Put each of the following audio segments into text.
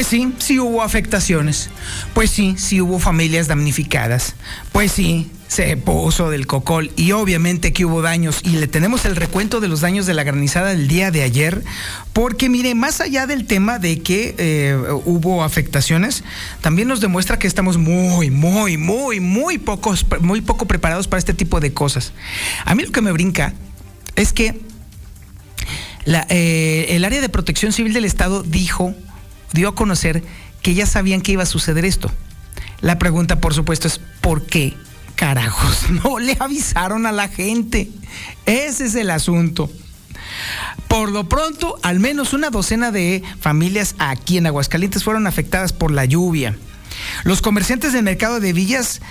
Pues sí, sí hubo afectaciones. Pues sí, sí hubo familias damnificadas. Pues sí, se puso del cocol y obviamente que hubo daños y le tenemos el recuento de los daños de la granizada del día de ayer porque mire, más allá del tema de que eh, hubo afectaciones, también nos demuestra que estamos muy, muy, muy, muy pocos, muy poco preparados para este tipo de cosas. A mí lo que me brinca es que eh, el área de protección civil del Estado dijo, dio a conocer que ya sabían que iba a suceder esto. La pregunta, por supuesto, es ¿por qué? carajos no le avisaron a la gente? Ese es el asunto. Por lo pronto, al menos una docena de familias aquí en Aguascalientes fueron afectadas por la lluvia. Los comerciantes del mercado de Villas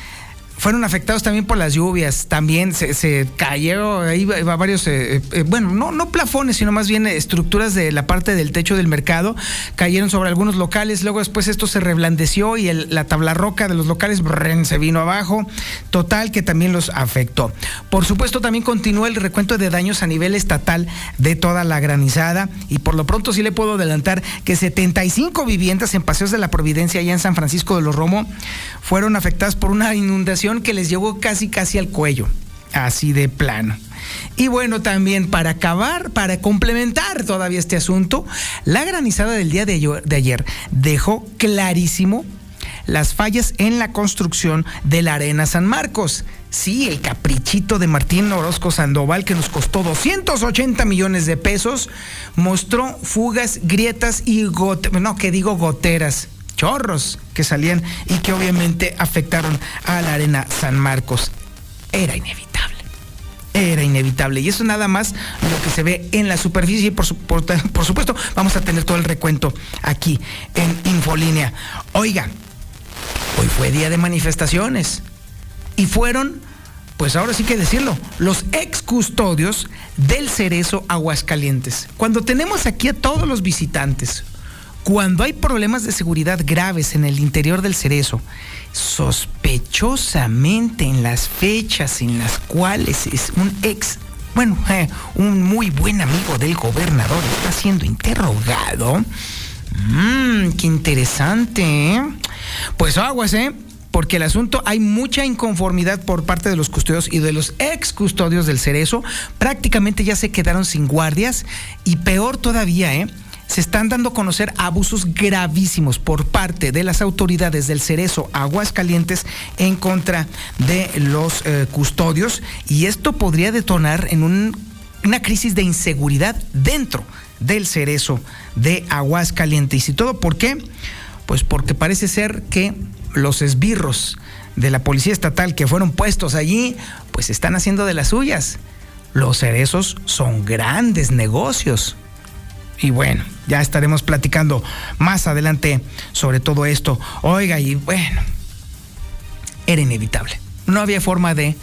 fueron afectados también por las lluvias, también se, cayeron ahí varios, eh, eh, bueno, no, no plafones, sino más bien estructuras de la parte del techo del mercado, cayeron sobre algunos locales, luego después esto se reblandeció y la tabla roca de los locales se vino abajo, total que también los afectó. Por supuesto también continuó el recuento de daños a nivel estatal de toda la granizada y por lo pronto sí le puedo adelantar que 75 viviendas en Paseos de la Providencia allá en San Francisco de los Romo fueron afectadas por una inundación que les llegó casi casi al cuello, así de plano. Y bueno, también para acabar, para complementar todavía este asunto, la granizada del día de ayer dejó clarísimo las fallas en la construcción de la Arena San Marcos. Sí, el caprichito de Martín Orozco Sandoval, que nos costó 280 millones de pesos, mostró fugas, grietas y no, digo goteras, chorros que salían y que obviamente afectaron a la arena San Marcos. Era inevitable. Era inevitable. Y eso nada más lo que se ve en la superficie. Y por, por, supuesto, vamos a tener todo el recuento aquí en Infolínea. Oiga, hoy fue día de manifestaciones. Y fueron pues ahora sí que decirlo, los ex custodios del Cerezo Aguascalientes. Cuando tenemos aquí a todos los visitantes, cuando hay problemas de seguridad graves en el interior del cerezo, sospechosamente en las fechas en las cuales es un ex, bueno, eh, un muy buen amigo del gobernador está siendo interrogado. Mmm, qué interesante. ¿eh? Pues aguas, ¿eh? porque el asunto hay mucha inconformidad por parte de los custodios y de los ex custodios del Cerezo. Prácticamente ya se quedaron sin guardias y peor todavía, ¿eh? Se están dando a conocer abusos gravísimos por parte de las autoridades del Cerezo Aguascalientes en contra de los eh, custodios y esto podría detonar en una crisis de inseguridad dentro del Cerezo de Aguascalientes. ¿Y todo por qué? Pues porque parece ser que los esbirros de la Policía Estatal que fueron puestos allí, pues están haciendo de las suyas. Los cerezos son grandes negocios. Y bueno, ya estaremos platicando más adelante sobre todo esto. Oiga, y bueno, era inevitable. No había forma de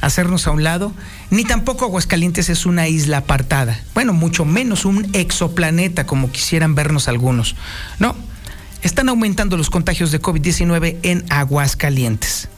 hacernos a un lado, ni tampoco Aguascalientes es una isla apartada. Bueno, mucho menos un exoplaneta como quisieran vernos algunos. No, están aumentando los contagios de COVID-19 en Aguascalientes.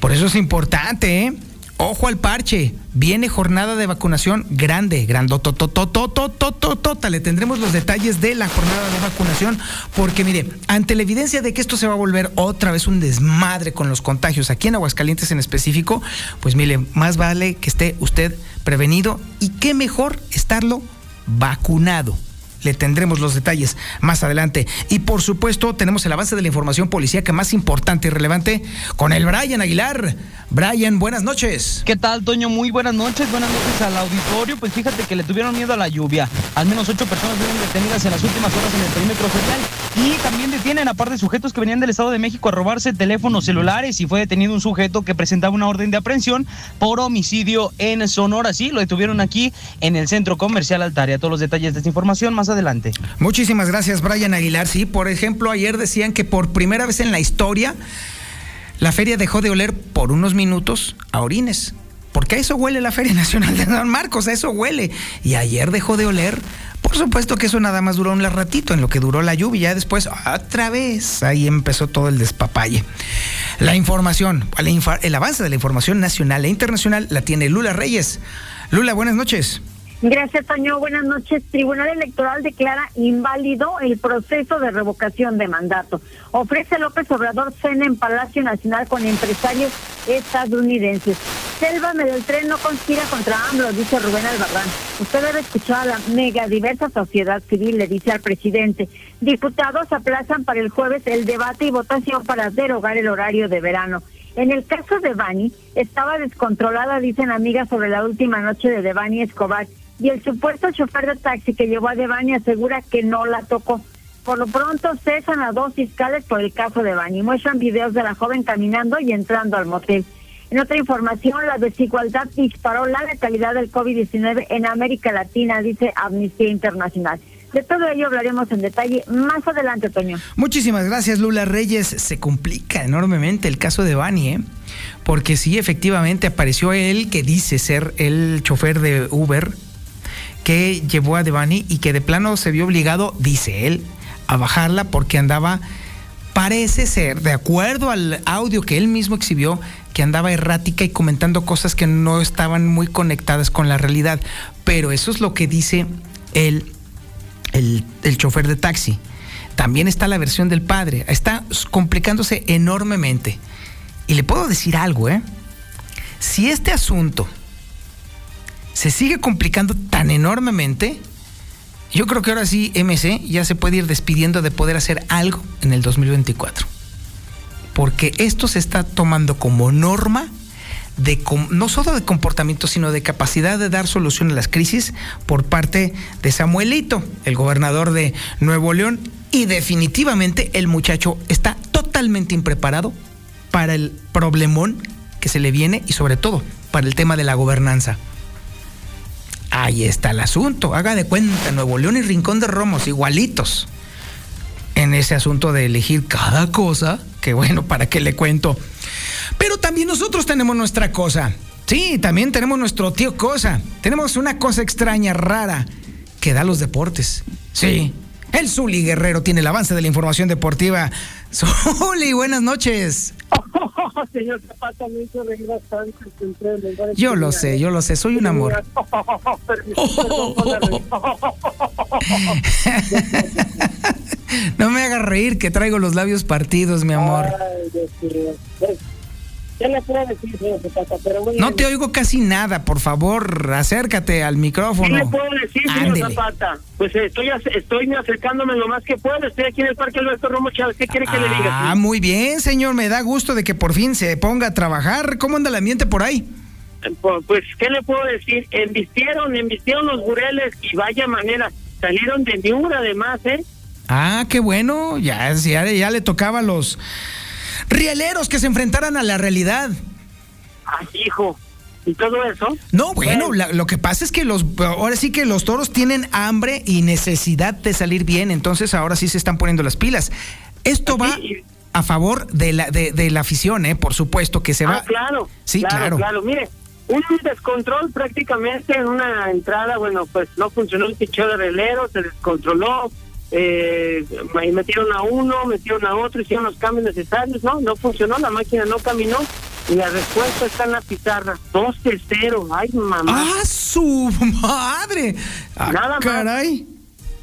Por eso es importante, ¿eh? Ojo al parche, viene jornada de vacunación grande, grandototototototota. Le tendremos los detalles de la jornada de vacunación, porque mire, ante la evidencia de que esto se va a volver otra vez un desmadre con los contagios aquí en Aguascalientes en específico, pues mire, más vale que esté usted prevenido y qué mejor estarlo vacunado. Le tendremos los detalles más adelante. Y por supuesto, tenemos el avance de la información policíaca más importante y relevante con el Brian Aguilar. Brian, buenas noches. ¿Qué tal, Toño? Muy buenas noches. Buenas noches al auditorio. Pues fíjate que le tuvieron miedo a la lluvia. Al menos ocho personas fueron detenidas en las últimas horas en el perímetro federal. Y también detienen, aparte de sujetos que venían del Estado de México a robarse teléfonos celulares. Y fue detenido un sujeto que presentaba una orden de aprehensión por homicidio en Sonora. Sí, lo detuvieron aquí en el centro comercial Altaria. Todos los detalles de esta información más adelante. Muchísimas gracias, Brian Aguilar. Sí, por ejemplo, ayer decían que por primera vez en la historia la feria dejó de oler por unos minutos a orines. Porque a eso huele la Feria Nacional de Don Marcos, a eso huele. Y ayer dejó de oler. Por supuesto que eso nada más duró un ratito, en lo que duró la lluvia. Después, otra vez, ahí empezó todo el despapalle. La información, el avance de la información nacional e internacional la tiene Lula Reyes. Lula, buenas noches. Gracias, Toño. Buenas noches. Tribunal Electoral declara inválido el proceso de revocación de mandato. Ofrece López Obrador cena en Palacio Nacional con empresarios estadounidenses. Selva del tren no conspira contra AMLO, dice Rubén Albarrán. Usted debe escuchar a la mega diversa sociedad civil, le dice al presidente. Diputados aplazan para el jueves el debate y votación para derogar el horario de verano. En el caso de Bani, estaba descontrolada, dicen amigas, sobre la última noche de Devani Escobar y el supuesto chofer de taxi que llevó a Devani asegura que no la tocó. Por lo pronto cesan a dos fiscales por el caso de Devani. Muestran videos de la joven caminando y entrando al motel. En otra información, la desigualdad disparó la letalidad del COVID-19 en América Latina, dice Amnistía Internacional. De todo ello hablaremos en detalle más adelante, Toño. Muchísimas gracias, Lula Reyes. Se complica enormemente el caso de Bani, ¿eh? Porque sí, efectivamente apareció él que dice ser el chofer de Uber que llevó a Devani y que de plano se vio obligado, dice él, a bajarla porque andaba, parece ser, de acuerdo al audio que él mismo exhibió, que andaba errática y comentando cosas que no estaban muy conectadas con la realidad. Pero eso es lo que dice él, el, el chofer de taxi. También está la versión del padre. Está complicándose enormemente. Y le puedo decir algo, ¿eh? Si este asunto se sigue complicando tan enormemente, yo creo que ahora sí MC ya se puede ir despidiendo de poder hacer algo en el 2024. Porque esto se está tomando como norma de no solo de comportamiento, sino de capacidad de dar solución a las crisis por parte de Samuelito, el gobernador de Nuevo León, y definitivamente el muchacho está totalmente impreparado para el problemón que se le viene y sobre todo para el tema de la gobernanza. Ahí está el asunto. Haga de cuenta, Nuevo León y Rincón de Romos, igualitos. En ese asunto de elegir cada cosa, que bueno, ¿para qué le cuento? Pero también nosotros tenemos nuestra cosa. Sí, también tenemos nuestro tío cosa. Tenemos una cosa extraña, rara, que da los deportes. Sí. El Zuli Guerrero tiene el avance de la información deportiva. Zuli, buenas noches. Señor Zapata, me hizo reír bastante. Yo lo sé, yo lo sé, soy un amor. no me hagas reír que traigo los labios partidos, mi amor. ¿Qué le puedo decir, señor Zapata? Pero no te oigo casi nada, por favor, acércate al micrófono. ¿Qué le puedo decir, señor Zapata? Pues estoy, estoy acercándome lo más que puedo. Estoy aquí en el Parque Alberto Romo Chávez. ¿Qué quiere que le diga? Ah, muy bien, señor. Me da gusto de que por fin se ponga a trabajar. ¿Cómo anda el ambiente por ahí? Eh, pues, ¿qué le puedo decir? Embistieron, embistieron los bureles y vaya manera. Salieron de Miura además, ¿eh? Ah, qué bueno. Ya, ya, ya le tocaba los rieleros que se enfrentaran a la realidad. Ah, hijo. ¿Y todo eso? No, bueno, lo que pasa es que los ahora sí que los toros tienen hambre y necesidad de salir bien, entonces ahora sí se están poniendo las pilas. Esto va a favor de la de, la afición, eh, por supuesto que se ah, va. claro. Sí, claro. Claro, mire, un descontrol prácticamente en una entrada, bueno, pues no funcionó el picheo de relero, se descontroló, eh, metieron a uno, metieron a otro, hicieron los cambios necesarios, no, no funcionó, la máquina no caminó y la respuesta está en la pizarra, 2-0, ay mamá. ¡Ah, su madre! Ah, Nada caray.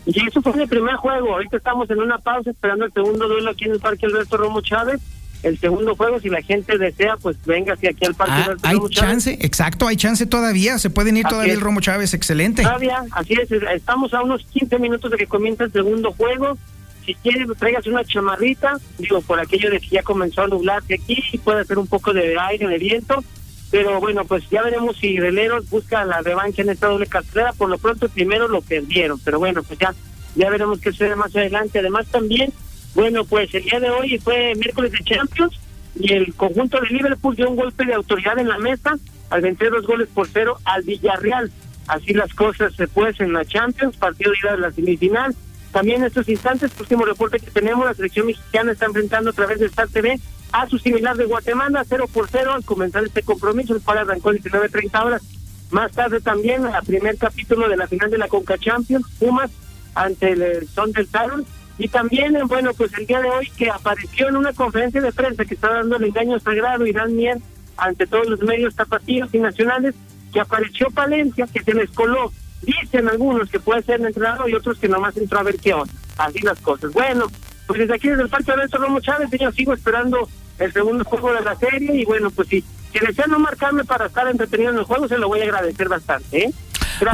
Y eso fue el primer juego, ahorita estamos en una pausa esperando el segundo duelo aquí en el Parque Alberto Romo Chávez el segundo juego, si la gente desea, pues venga hacia aquí al parque. Ah, hay chance, exacto, hay chance todavía, se pueden ir todavía el Romo Chávez, excelente. Todavía, así es, estamos a unos 15 minutos de que comienza el segundo juego. Si quiere, traigas una chamarrita, digo, por aquello de que ya comenzó a nublarse aquí y puede hacer un poco de aire, de viento. Pero bueno, pues ya veremos si Releros busca la revancha en esta doble cartera. Por lo pronto, primero lo perdieron, pero bueno, pues ya, ya veremos qué sucede más adelante. Además, también bueno, pues el día de hoy fue miércoles de Champions y el conjunto de Liverpool dio un golpe de autoridad en la mesa al vencer dos goles por cero al Villarreal. Así las cosas se pues en la Champions, partido de ida de la semifinal. También en estos instantes, último reporte que tenemos, la selección mexicana está enfrentando a través de Star TV a su similar de Guatemala, cero por cero al comenzar este compromiso, el cual arrancó 19.30 horas. Más tarde también, el primer capítulo de la final de la Conca Champions, Pumas ante el Son del Talon y también, bueno, pues el día de hoy que apareció en una conferencia de prensa que está dando el engaño sagrado y dan miel ante todos los medios tapatíos y nacionales, que apareció Palencia, que se les coló. Dicen algunos que puede ser entrenador y otros que nomás entró a ver qué onda. Así las cosas. Bueno, pues desde aquí, desde el Parque Alonso Romo Chávez, yo sigo esperando el segundo juego de la serie y bueno, pues si, si desean no marcarme para estar entretenido en el juego, se lo voy a agradecer bastante, ¿eh?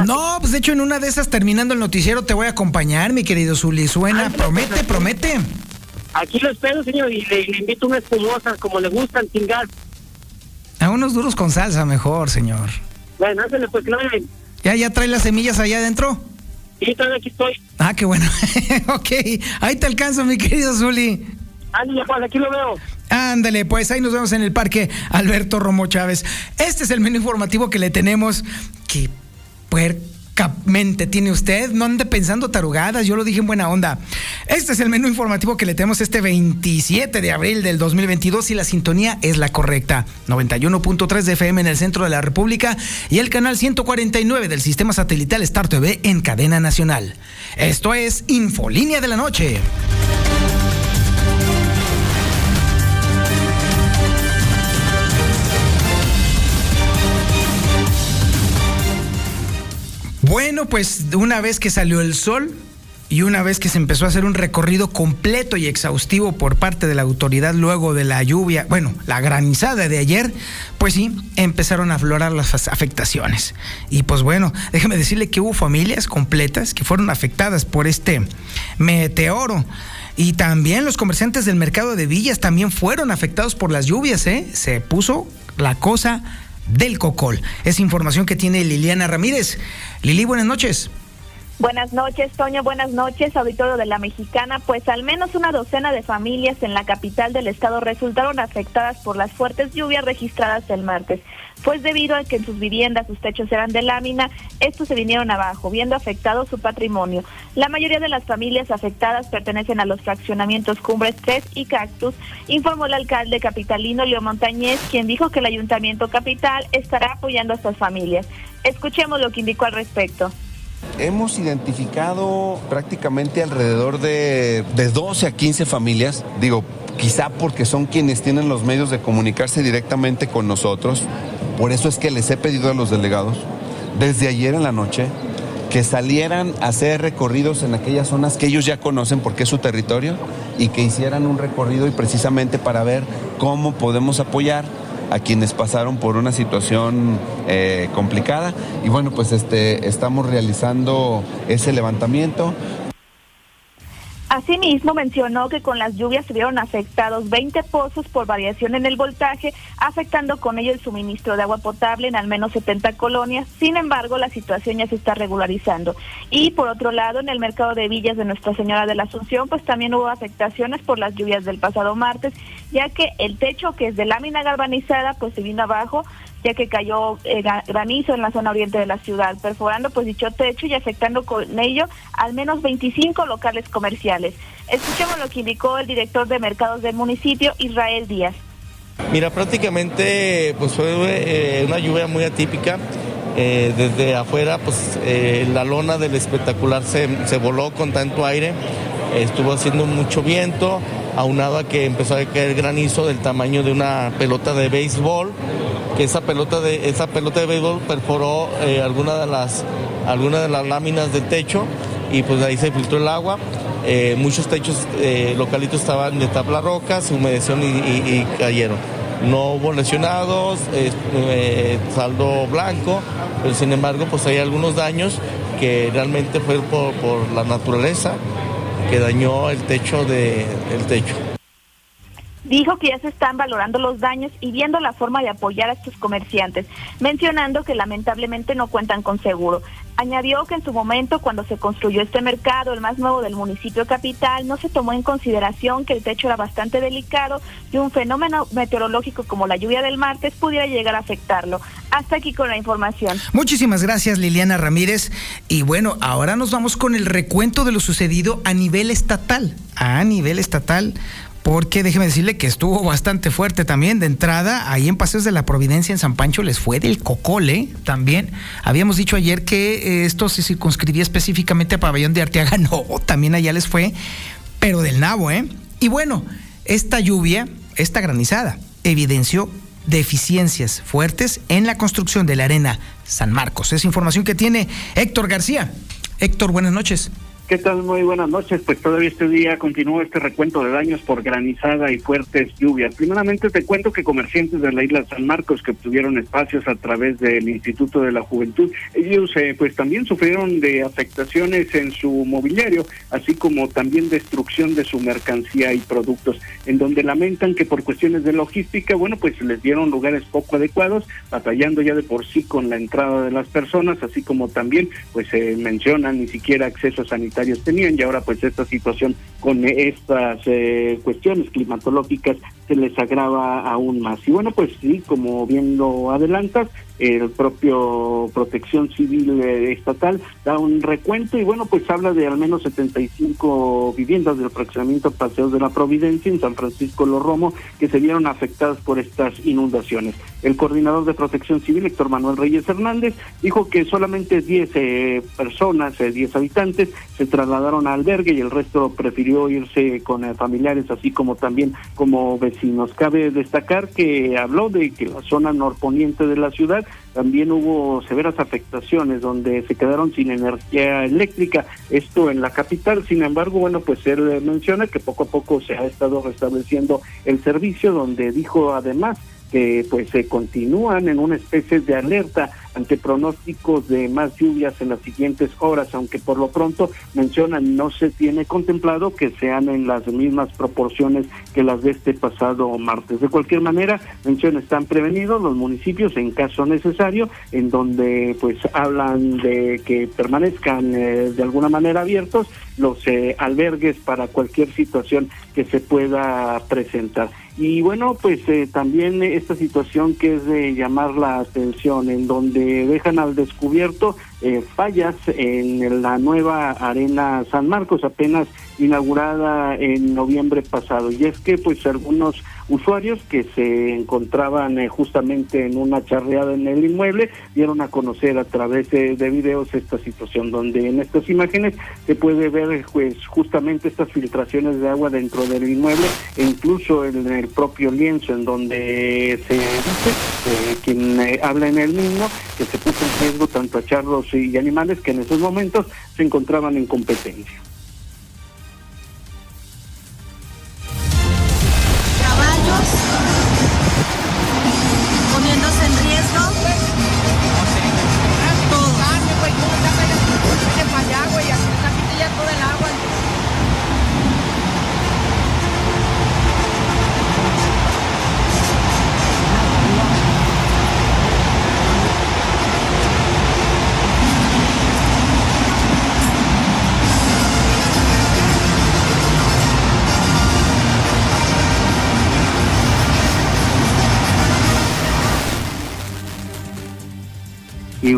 No, pues de hecho en una de esas terminando el noticiero te voy a acompañar, mi querido Zuli. Suena, promete, promete. Aquí lo espero, señor, y le, invito una espumosa como le gustan, sin gas. A unos duros con salsa mejor, señor. Bueno, le pues no ¿Ya, ya trae las semillas allá adentro? Sí, todavía aquí estoy. Ah, qué bueno. ok, ahí te alcanzo, mi querido Zuli. Ándale, pues aquí lo veo. Ándale, pues ahí nos vemos en el parque Alberto Romo Chávez. Este es el menú informativo que le tenemos. Que puercamente tiene usted. No ande pensando tarugadas, yo lo dije en buena onda. Este es el menú informativo que le tenemos este 27 de abril del 2022 y la sintonía es la correcta. 91.3 de FM en el centro de la República y el canal 149 del sistema satelital Star TV en cadena nacional. Esto es Infolínea de la Noche. Bueno, pues una vez que salió el sol y una vez que se empezó a hacer un recorrido completo y exhaustivo por parte de la autoridad luego de la lluvia, bueno, la granizada de ayer, pues sí, empezaron a aflorar las afectaciones. Y pues bueno, déjeme decirle que hubo familias completas que fueron afectadas por este meteoro. Y también los comerciantes del mercado de villas también fueron afectados por las lluvias, ¿eh? Se puso la cosa del Cocol. Es información que tiene Liliana Ramírez. Lili, buenas noches. Buenas noches, Toño. Buenas noches, auditorio de la Mexicana. Pues al menos una docena de familias en la capital del estado resultaron afectadas por las fuertes lluvias registradas el martes. Pues debido a que en sus viviendas sus techos eran de lámina, estos se vinieron abajo, viendo afectado su patrimonio. La mayoría de las familias afectadas pertenecen a los fraccionamientos Cumbres 3 y Cactus, informó el alcalde capitalino Leo Montañez, quien dijo que el ayuntamiento capital estará apoyando a estas familias. Escuchemos lo que indicó al respecto. Hemos identificado prácticamente alrededor de, de 12 a 15 familias, digo, quizá porque son quienes tienen los medios de comunicarse directamente con nosotros. Por eso es que les he pedido a los delegados, desde ayer en la noche, que salieran a hacer recorridos en aquellas zonas que ellos ya conocen porque es su territorio y que hicieran un recorrido y precisamente para ver cómo podemos apoyar a quienes pasaron por una situación eh, complicada. Y bueno, pues este, estamos realizando ese levantamiento. Asimismo, mencionó que con las lluvias se vieron afectados 20 pozos por variación en el voltaje, afectando con ello el suministro de agua potable en al menos 70 colonias. Sin embargo, la situación ya se está regularizando. Y por otro lado, en el mercado de villas de Nuestra Señora de la Asunción, pues también hubo afectaciones por las lluvias del pasado martes, ya que el techo, que es de lámina galvanizada, pues se vino abajo, ya que cayó eh, granizo en la zona oriente de la ciudad, perforando pues dicho techo y afectando con ello al menos 25 locales comerciales. Escuchemos lo que indicó el director de mercados del municipio, Israel Díaz. Mira, prácticamente pues fue eh, una lluvia muy atípica. Eh, desde afuera, pues la lona del espectacular se, se voló con tanto aire, estuvo haciendo mucho viento, aunado a que empezó a caer granizo del tamaño de una pelota de béisbol que esa pelota de, esa pelota de béisbol perforó eh, alguna, de las, alguna de las láminas del techo y pues ahí se filtró el agua. eh, muchos techos eh, localitos estaban de tabla roca, se humedecieron y, cayeron. No hubo lesionados, eh, saldo blanco, pero sin embargo pues hay algunos daños que realmente fue por, por la naturaleza que dañó el techo de, el techo. Dijo que ya se están valorando los daños y viendo la forma de apoyar a estos comerciantes, mencionando que lamentablemente no cuentan con seguro. Añadió que en su momento, cuando se construyó este mercado, el más nuevo del municipio capital, no se tomó en consideración que el techo era bastante delicado y un fenómeno meteorológico como la lluvia del martes pudiera llegar a afectarlo. Hasta aquí con la información. Muchísimas gracias, Liliana Ramírez. Y bueno, ahora nos vamos con el recuento de lo sucedido a nivel estatal. A nivel estatal porque déjeme decirle que estuvo bastante fuerte también de entrada. Ahí en Paseos de la Providencia en San Pancho les fue del cocole también. Habíamos dicho ayer que eh, esto se circunscribía específicamente a Pabellón de Arteaga. No, también allá les fue, pero del nabo, ¿eh? Y bueno, esta lluvia, esta granizada, evidenció deficiencias fuertes en la construcción de la arena San Marcos. Es información que tiene Héctor García. Héctor, buenas noches. ¿Qué tal? Muy buenas noches. Pues todavía este día continúa este recuento de daños por granizada y fuertes lluvias. Primeramente te cuento que comerciantes de la isla San Marcos que obtuvieron espacios a través del Instituto de la Juventud, ellos eh, pues también sufrieron de afectaciones en su mobiliario, así como también destrucción de su mercancía y productos, en donde lamentan que por cuestiones de logística, bueno, pues les dieron lugares poco adecuados, batallando ya de por sí con la entrada de las personas, así como también pues se mencionan ni siquiera acceso sanitario tenían y ahora pues esta situación con estas eh, cuestiones climatológicas se les agrava aún más. Y bueno, pues sí, como bien lo adelantas, el propio Protección Civil eh, Estatal da un recuento y bueno, pues habla de al menos 75 viviendas del fraccionamiento Paseos de la Providencia en San Francisco Los Romo que se vieron afectadas por estas inundaciones. El coordinador de Protección Civil, Héctor Manuel Reyes Hernández, dijo que solamente 10 eh, personas, 10 eh, habitantes, se trasladaron a albergue y el resto prefirió irse con familiares, así como también como vecinos. Cabe destacar que habló de que la zona norponiente de la ciudad también hubo severas afectaciones donde se quedaron sin energía eléctrica, esto en la capital, sin embargo, bueno, pues él menciona que poco a poco se ha estado restableciendo el servicio, donde dijo además que pues se continúan en una especie de alerta ante pronósticos de más lluvias en las siguientes horas, aunque por lo pronto mencionan no se tiene contemplado que sean en las mismas proporciones que las de este pasado martes. De cualquier manera, mencionan están prevenidos los municipios en caso necesario, en donde pues hablan de que permanezcan eh, de alguna manera abiertos los eh, albergues para cualquier situación que se pueda presentar. Y bueno, pues eh, también esta situación que es de llamar la atención, en donde dejan al descubierto eh, fallas en la nueva Arena San Marcos, apenas inaugurada en noviembre pasado. Y es que pues algunos usuarios que se encontraban eh, justamente en una charreada en el inmueble dieron a conocer a través de, videos esta situación donde en estas imágenes se puede ver pues justamente estas filtraciones de agua dentro del inmueble e incluso en el propio lienzo en donde se dice eh, quien eh, habla en el mismo que se puso en riesgo tanto a charros y animales que en esos momentos se encontraban en competencia.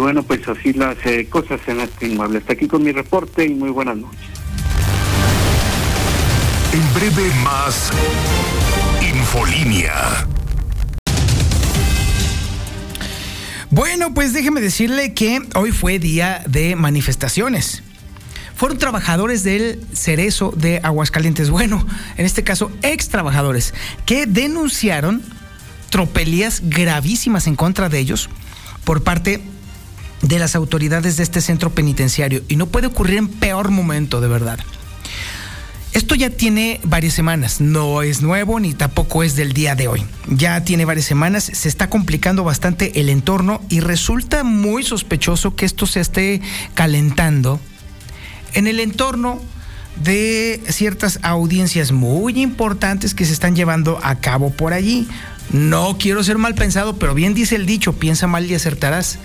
Bueno, pues así las eh, cosas en este inmueble. Hasta aquí con mi reporte y muy buenas noches. En breve más Infolínea. Bueno, pues déjeme decirle que hoy fue día de manifestaciones. Fueron trabajadores del Cerezo de Aguascalientes, bueno, en este caso ex trabajadores, que denunciaron tropelías gravísimas en contra de ellos por parte de las autoridades de este centro penitenciario y no puede ocurrir en peor momento, de verdad. Esto ya tiene varias semanas, no es nuevo ni tampoco es del día de hoy. Ya tiene varias semanas, se está complicando bastante el entorno y resulta muy sospechoso que esto se esté calentando en el entorno de ciertas audiencias muy importantes que se están llevando a cabo por allí. No quiero ser mal pensado, pero bien dice el dicho, piensa mal y acertarás.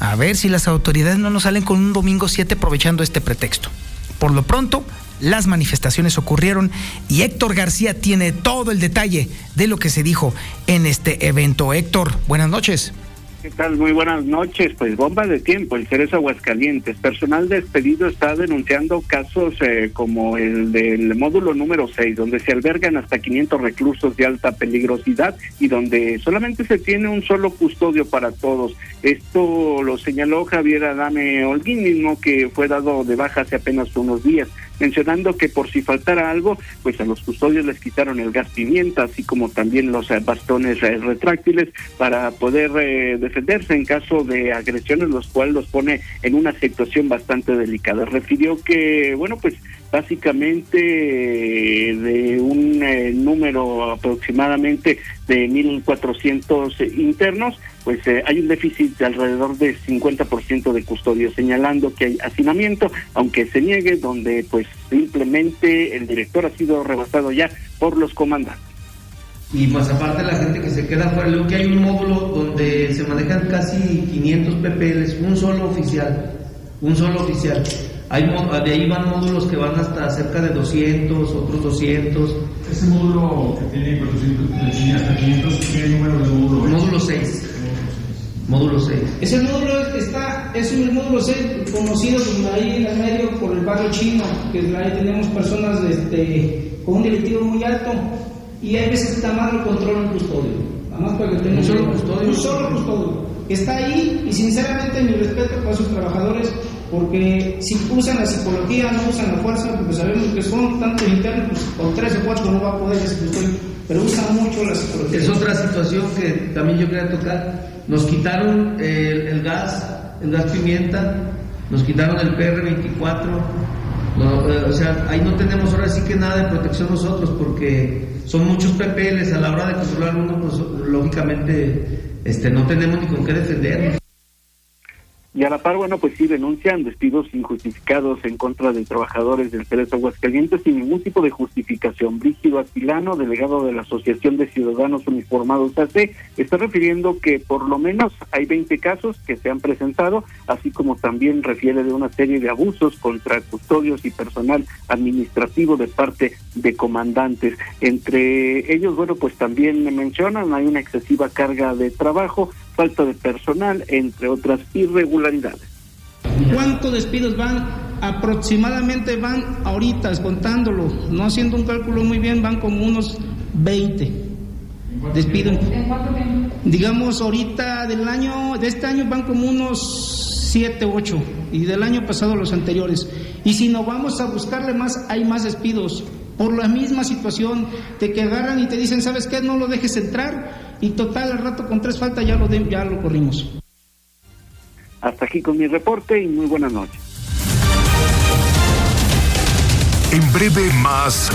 A ver si las autoridades no nos salen con un domingo 7 aprovechando este pretexto. Por lo pronto, las manifestaciones ocurrieron y Héctor García tiene todo el detalle de lo que se dijo en este evento. Héctor, buenas noches. ¿Qué tal? Muy buenas noches. Pues bomba de tiempo, el Cerezo Aguascalientes. Personal despedido está denunciando casos eh, como el del módulo número 6, donde se albergan hasta 500 reclusos de alta peligrosidad y donde solamente se tiene un solo custodio para todos. Esto lo señaló Javier Adame Holguín, mismo que fue dado de baja hace apenas unos días mencionando que por si faltara algo, pues a los custodios les quitaron el gas pimienta, así como también los eh, bastones eh, retráctiles para poder eh, defenderse en caso de agresiones, los cuales los pone en una situación bastante delicada. Refirió que, bueno, pues básicamente de un número aproximadamente de 1.400 internos, pues eh, hay un déficit de alrededor de 50% de custodio, señalando que hay hacinamiento, aunque se niegue, donde pues simplemente el director ha sido rebasado ya por los comandantes. Y más aparte la gente que se queda fuera, luego que hay un módulo donde se manejan casi 500 PPLs, un solo oficial, un solo oficial. Hay, de ahí van módulos que van hasta cerca de 200, otros 200. Ese módulo que tiene 400, hasta 500, ¿qué número de módulo? Módulo 6. Módulo 6. Ese módulo está, es un módulo 6 conocido ahí en el medio por el barrio chino, que ahí tenemos personas este, con un directivo muy alto y hay veces que está mal el control en custodio. Además para que un solo custodio. Un solo custodio. Está ahí y sinceramente mi respeto para sus trabajadores porque si usan la psicología, no usan la fuerza, porque sabemos que son tantos internos, pues con tres o cuatro no va a poder ese custodio, pero usan mucho la psicología. Es otra situación que también yo quería tocar nos quitaron el, gas, el gas pimienta, nos quitaron el PR24. Eh, o sea, ahí no tenemos ahora sí que nada de protección nosotros porque son muchos PPLs a la hora de controlar uno, pues lógicamente este, no tenemos ni con qué defendernos. Y a la par, bueno, pues sí denuncian despidos injustificados en contra de trabajadores del Cerezo Aguascalientes sin ningún tipo de justificación. Brígido Aquilano, delegado de la Asociación de Ciudadanos Uniformados AC, está refiriendo que por lo menos hay 20 casos que se han presentado, así como también refiere de una serie de abusos contra custodios y personal administrativo de parte de comandantes. Entre ellos, bueno, pues también me mencionan, hay una excesiva carga de trabajo, falta de personal, entre otras irregularidades. ¿Cuántos despidos van? Aproximadamente van ahorita, contándolo, no haciendo un cálculo muy bien, van como unos 20 despidos. Digamos, ahorita del año, de este año van como unos 7, 8 y del año pasado los anteriores. Y si no vamos a buscarle más, hay más despidos por la misma situación de que agarran y te dicen, ¿sabes qué? No lo dejes entrar y total al rato con tres faltas ya lo, ya lo corrimos. Hasta aquí con mi reporte y muy buenas noches. En breve más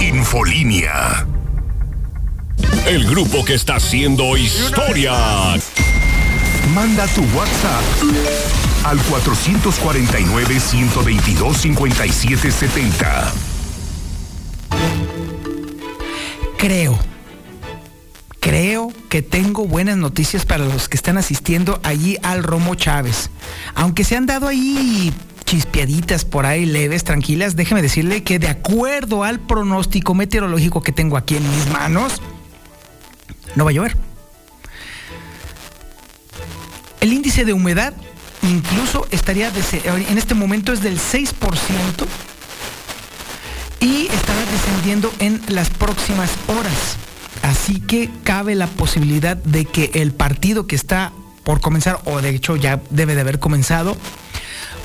Infolínea. El grupo que está haciendo historia. Manda tu WhatsApp al 449 122 5770. creo, creo que tengo buenas noticias para los que están asistiendo allí al Romo Chávez. Aunque se han dado ahí chispeaditas por ahí leves, tranquilas, déjeme decirle que de acuerdo al pronóstico meteorológico que tengo aquí en mis manos, no va a llover. El índice de humedad incluso estaría en este momento es del 6% y estará descendiendo en las próximas horas. Así que cabe la posibilidad de que el partido que está por comenzar, o de hecho ya debe de haber comenzado,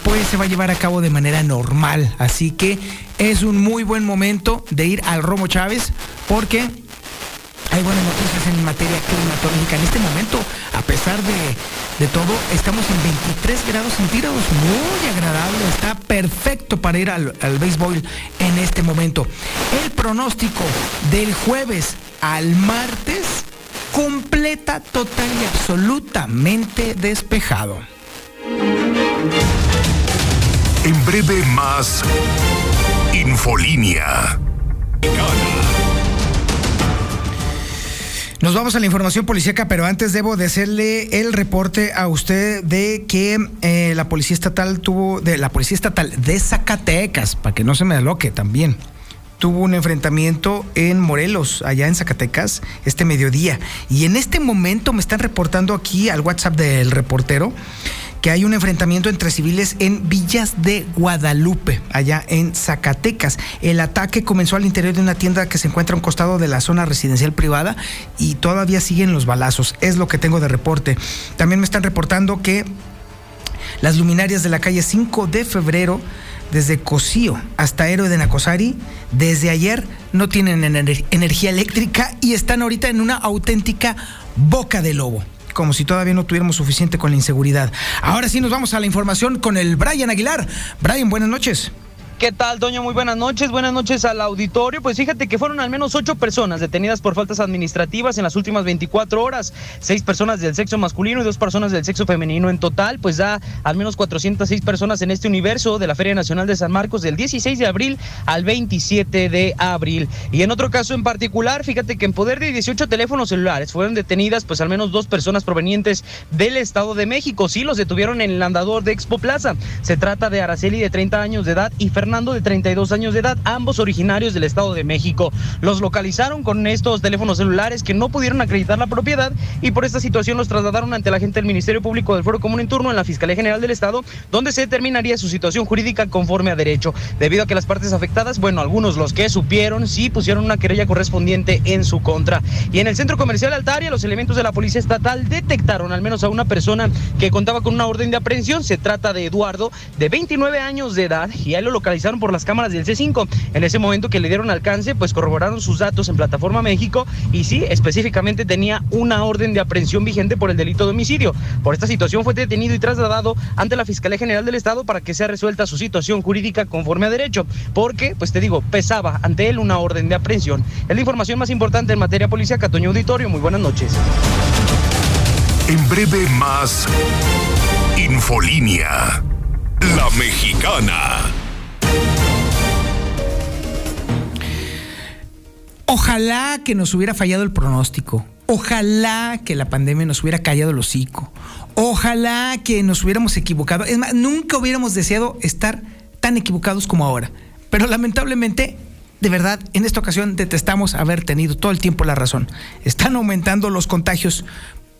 pues se va a llevar a cabo de manera normal. Así que es un muy buen momento de ir al Romo Chávez porque hay buenas noticias en materia climatológica. En este momento, a pesar de de todo, estamos en 23 grados centígrados, muy agradable, está perfecto para ir al, al béisbol en este momento. El pronóstico del jueves al martes, completa, total y absolutamente despejado. En breve más Infolínea. Nos vamos a la información policíaca, pero antes debo de hacerle el reporte a usted de que eh, la policía estatal tuvo, de la policía estatal de Zacatecas, para que no se me aloque también, tuvo un enfrentamiento en Morelos, allá en Zacatecas, este mediodía. Y en este momento me están reportando aquí al WhatsApp del reportero que hay un enfrentamiento entre civiles en Villas de Guadalupe, allá en Zacatecas. El ataque comenzó al interior de una tienda que se encuentra a un costado de la zona residencial privada y todavía siguen los balazos. Es lo que tengo de reporte. También me están reportando que las luminarias de la calle 5 de febrero desde Cocío hasta Héroe de Nacosari, desde ayer no tienen ener energía eléctrica y están ahorita en una auténtica boca de lobo como si todavía no tuviéramos suficiente con la inseguridad. Ahora sí nos vamos a la información con el Brian Aguilar. Brian, buenas noches. ¿Qué tal, Doña? Muy buenas noches. Buenas noches al auditorio. Pues fíjate que fueron al menos ocho personas detenidas por faltas administrativas en las últimas 24 horas. Seis personas del sexo masculino y dos personas del sexo femenino en total. Pues da al menos 406 personas en este universo de la Feria Nacional de San Marcos del 16 de abril al 27 de abril. Y en otro caso en particular, fíjate que en poder de 18 teléfonos celulares fueron detenidas pues al menos dos personas provenientes del Estado de México. Sí, los detuvieron en el andador de Expo Plaza. Se trata de Araceli de 30 años de edad y Fernando Fernando, de 32 años de edad, ambos originarios del Estado de México. Los localizaron con estos teléfonos celulares que no pudieron acreditar la propiedad y por esta situación los trasladaron ante la gente del Ministerio Público del Foro Común en turno en la Fiscalía General del Estado, donde se determinaría su situación jurídica conforme a derecho. Debido a que las partes afectadas, bueno, algunos los que supieron, sí pusieron una querella correspondiente en su contra. Y en el centro comercial Altaria, los elementos de la Policía Estatal detectaron al menos a una persona que contaba con una orden de aprehensión. Se trata de Eduardo, de 29 años de edad, y ahí lo localizaron por las cámaras del C5. En ese momento que le dieron alcance, pues corroboraron sus datos en Plataforma México y sí, específicamente tenía una orden de aprehensión vigente por el delito de homicidio. Por esta situación fue detenido y trasladado ante la Fiscalía General del Estado para que sea resuelta su situación jurídica conforme a derecho, porque, pues te digo, pesaba ante él una orden de aprehensión. Es la información más importante en materia policial, Catoño Auditorio. Muy buenas noches. En breve más Infolínea, la mexicana. Ojalá que nos hubiera fallado el pronóstico. Ojalá que la pandemia nos hubiera callado el hocico. Ojalá que nos hubiéramos equivocado. Es más, nunca hubiéramos deseado estar tan equivocados como ahora. Pero lamentablemente, de verdad, en esta ocasión detestamos haber tenido todo el tiempo la razón. Están aumentando los contagios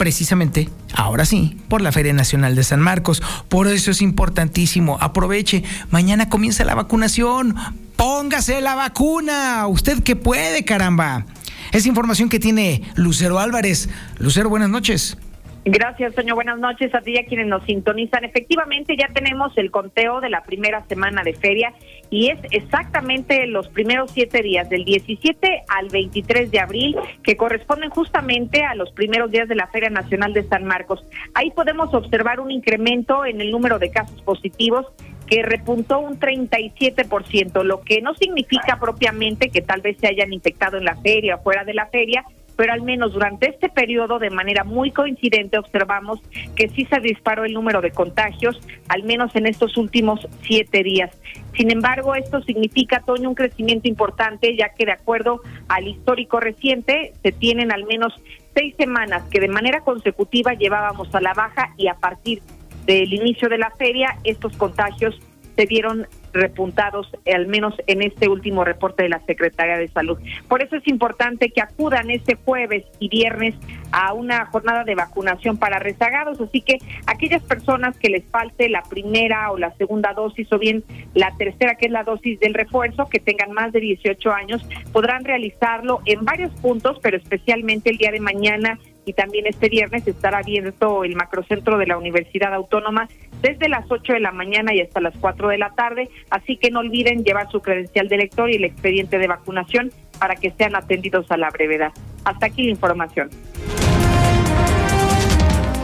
precisamente, ahora sí, por la Feria Nacional de San Marcos. Por eso es importantísimo. Aproveche. Mañana comienza la vacunación. Póngase la vacuna. Usted que puede, caramba. Es información que tiene Lucero Álvarez. Lucero, buenas noches. Gracias, señor. Buenas noches a ti y a quienes nos sintonizan. Efectivamente, ya tenemos el conteo de la primera semana de feria y es exactamente los primeros siete días, del 17 al 23 de abril, que corresponden justamente a los primeros días de la Feria Nacional de San Marcos. Ahí podemos observar un incremento en el número de casos positivos que repuntó un 37%, lo que no significa propiamente que tal vez se hayan infectado en la feria o fuera de la feria, pero al menos durante este periodo, de manera muy coincidente, observamos que sí se disparó el número de contagios, al menos en estos últimos siete días. Sin embargo, esto significa, Toño, un crecimiento importante, ya que de acuerdo al histórico reciente, se tienen al menos seis semanas que de manera consecutiva llevábamos a la baja y a partir del inicio de la feria, estos contagios se vieron repuntados, al menos en este último reporte de la Secretaría de Salud. Por eso es importante que acudan este jueves y viernes a una jornada de vacunación para rezagados. Así que aquellas personas que les falte la primera o la segunda dosis o bien la tercera, que es la dosis del refuerzo, que tengan más de 18 años, podrán realizarlo en varios puntos, pero especialmente el día de mañana y también este viernes estará abierto el macrocentro de la Universidad Autónoma desde las 8 de la mañana y hasta las 4 de la tarde, así que no olviden llevar su credencial de elector y el expediente de vacunación para que sean atendidos a la brevedad. Hasta aquí la información.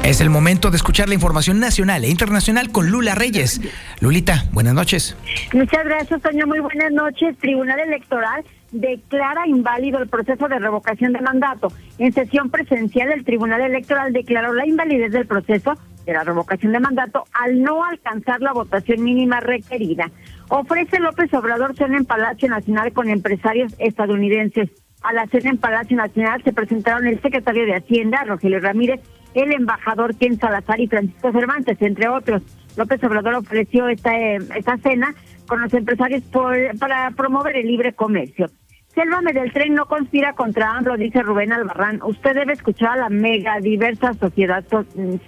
Es el momento de escuchar la información nacional e internacional con Lula Reyes. Lulita, buenas noches. Muchas gracias, Toño. Muy buenas noches. Tribunal Electoral declara inválido el proceso de revocación de mandato. En sesión presencial, el Tribunal Electoral declaró la invalidez del proceso de la revocación de mandato al no alcanzar la votación mínima requerida. Ofrece López Obrador cena en Palacio Nacional con empresarios estadounidenses. A la cena en Palacio Nacional se presentaron el secretario de Hacienda, Rogelio Ramírez, el embajador Ken Salazar y Francisco Cervantes, entre otros. López Obrador ofreció esta, eh, esta cena con los empresarios por, para promover el libre comercio. Sélvame del tren no conspira contra AMLO, dice Rubén Albarrán. Usted debe escuchar a la mega diversa sociedad,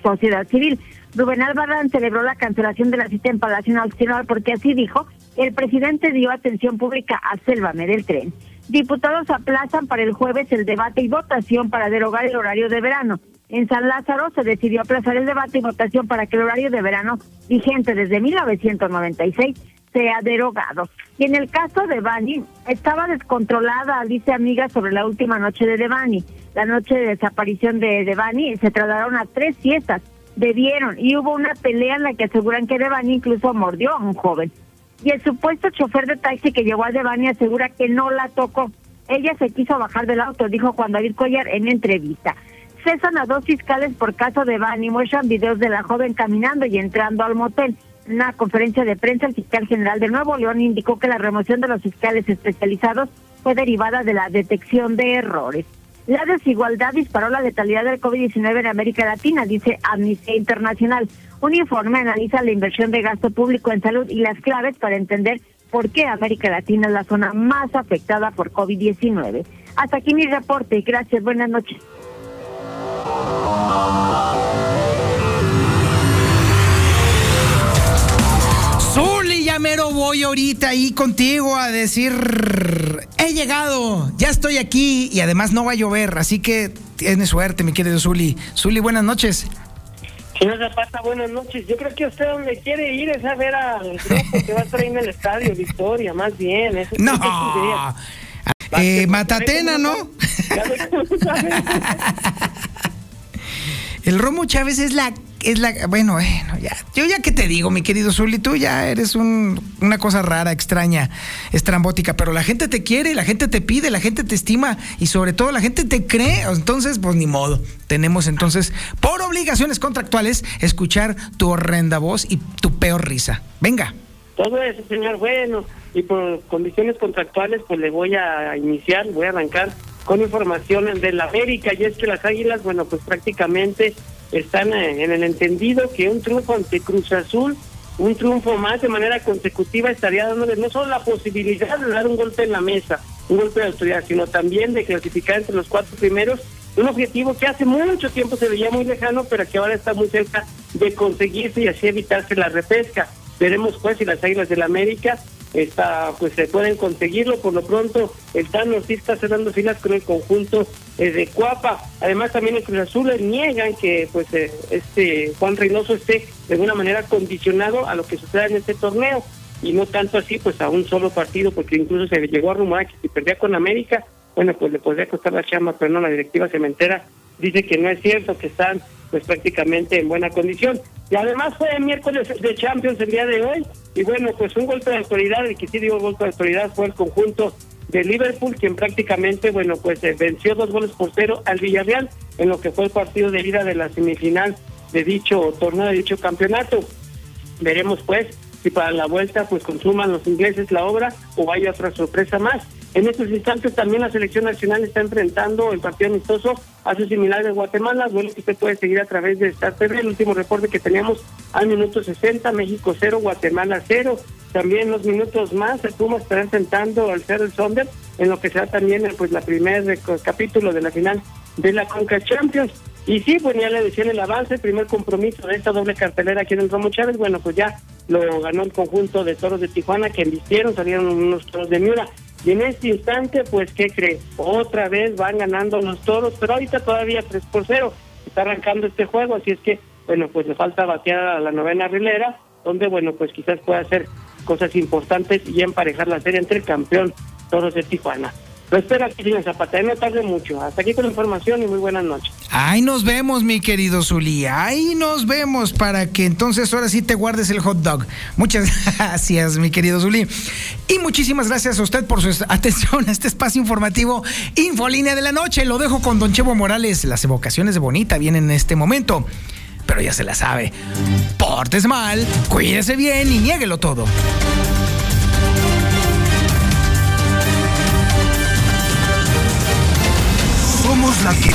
sociedad civil. Rubén Albarrán celebró la cancelación de la cita en Palacio Nacional porque así dijo, el presidente dio atención pública a Sélvame del tren. Diputados aplazan para el jueves el debate y votación para derogar el horario de verano. En San Lázaro se decidió aplazar el debate y votación para que el horario de verano vigente desde 1996 sea derogado. Y en el caso de Bani, estaba descontrolada, dice amiga, sobre la última noche de Devani. La noche de desaparición de Devani se trasladaron a tres fiestas, bebieron y hubo una pelea en la que aseguran que Devani incluso mordió a un joven. Y el supuesto chofer de taxi que llevó a Devani asegura que no la tocó. Ella se quiso bajar del auto, dijo Juan David Collar en entrevista. Cesan a dos fiscales por caso de Bani, muestran videos de la joven caminando y entrando al motel. Una conferencia de prensa, el fiscal general de Nuevo León indicó que la remoción de los fiscales especializados fue derivada de la detección de errores. La desigualdad disparó la letalidad del COVID-19 en América Latina, dice Amnistía Internacional. Un informe analiza la inversión de gasto público en salud y las claves para entender por qué América Latina es la zona más afectada por COVID-19. Hasta aquí mi reporte. Gracias. Buenas noches. Ya mero voy ahorita ahí contigo a decir, he llegado, ya estoy aquí y además no va a llover, así que tienes suerte, mi querido Zuli. Zuli, buenas noches. Señor Zapata, buenas noches. Yo creo que usted donde quiere ir es a ver al grupo que va a estar en el estadio, Victoria, más bien. Eso no. Eh, Matatena, ¿no? El Romo Chávez es la, es la, bueno, bueno, ya, yo ya que te digo, mi querido Zuli, tú ya eres un, una cosa rara, extraña, estrambótica, pero la gente te quiere, la gente te pide, la gente te estima y sobre todo la gente te cree, entonces, pues ni modo. Tenemos entonces, por obligaciones contractuales, escuchar tu horrenda voz y tu peor risa. Venga. Todo eso, señor, bueno, y por condiciones contractuales, pues le voy a iniciar, voy a arrancar con información de la América y es que las Águilas, bueno, pues prácticamente están eh, en el entendido que un triunfo ante Cruz Azul, un triunfo más de manera consecutiva estaría dándoles no solo la posibilidad de dar un golpe en la mesa, un golpe de autoridad, sino también de clasificar entre los cuatro primeros, un objetivo que hace mucho tiempo se veía muy lejano, pero que ahora está muy cerca de conseguirse y así evitarse la repesca. Veremos pues si las Águilas del la América está, pues se pueden conseguirlo. Por lo pronto, el Tano sí está cerrando filas con el conjunto eh, de Cuapa. Además, también el Cruz Azul niegan que pues eh, este Juan Reynoso esté de alguna manera condicionado a lo que suceda en este torneo y no tanto así pues a un solo partido, porque incluso se llegó a rumorar que si perdía con América, bueno, pues le podría costar la chamba, pero no, la directiva cementera dice que no es cierto, que están pues prácticamente en buena condición. Y además fue el miércoles de Champions el día de hoy, y bueno, pues un golpe de autoridad, el que sí digo golpe de autoridad fue el conjunto de Liverpool, quien prácticamente, bueno, pues eh, venció dos goles por cero al Villarreal en lo que fue el partido de ida de la semifinal de dicho torneo, de dicho campeonato. Veremos pues si para la vuelta pues consuman los ingleses la obra o hay otra sorpresa más. En estos instantes también la selección nacional está enfrentando el partido amistoso a su similar de Guatemala, duelo que usted puede seguir a través de Star TV. El último reporte que teníamos al minuto 60, México 0, Guatemala 0. También los minutos más, el Puma estará enfrentando al Cerro Sonder, en lo que será también pues la primer capítulo de la final de la Conca Champions. Y sí, pues ya le decían el avance, el primer compromiso de esta doble cartelera aquí en el Romo Chávez, bueno, pues ya lo ganó el conjunto de toros de Tijuana que embistieron, salieron unos toros de Miura. Y en este instante, pues, ¿qué cree? Otra vez van ganando los toros, pero ahorita todavía 3 por 0. Está arrancando este juego, así es que, bueno, pues le falta batear a la novena rilera, donde, bueno, pues quizás pueda hacer cosas importantes y emparejar la serie entre el campeón Toros de Tijuana. Lo espero aquí, señor Zapata, no tarde mucho. Hasta aquí con la información y muy buenas noches. Ahí nos vemos, mi querido Zuli. Ahí nos vemos para que entonces ahora sí te guardes el hot dog. Muchas gracias, mi querido Zuli. Y muchísimas gracias a usted por su atención a este espacio informativo Infolínea de la Noche. Lo dejo con Don Chevo Morales. Las evocaciones de Bonita vienen en este momento. Pero ya se la sabe. Portes mal, cuídese bien y niéguelo todo. Somos la que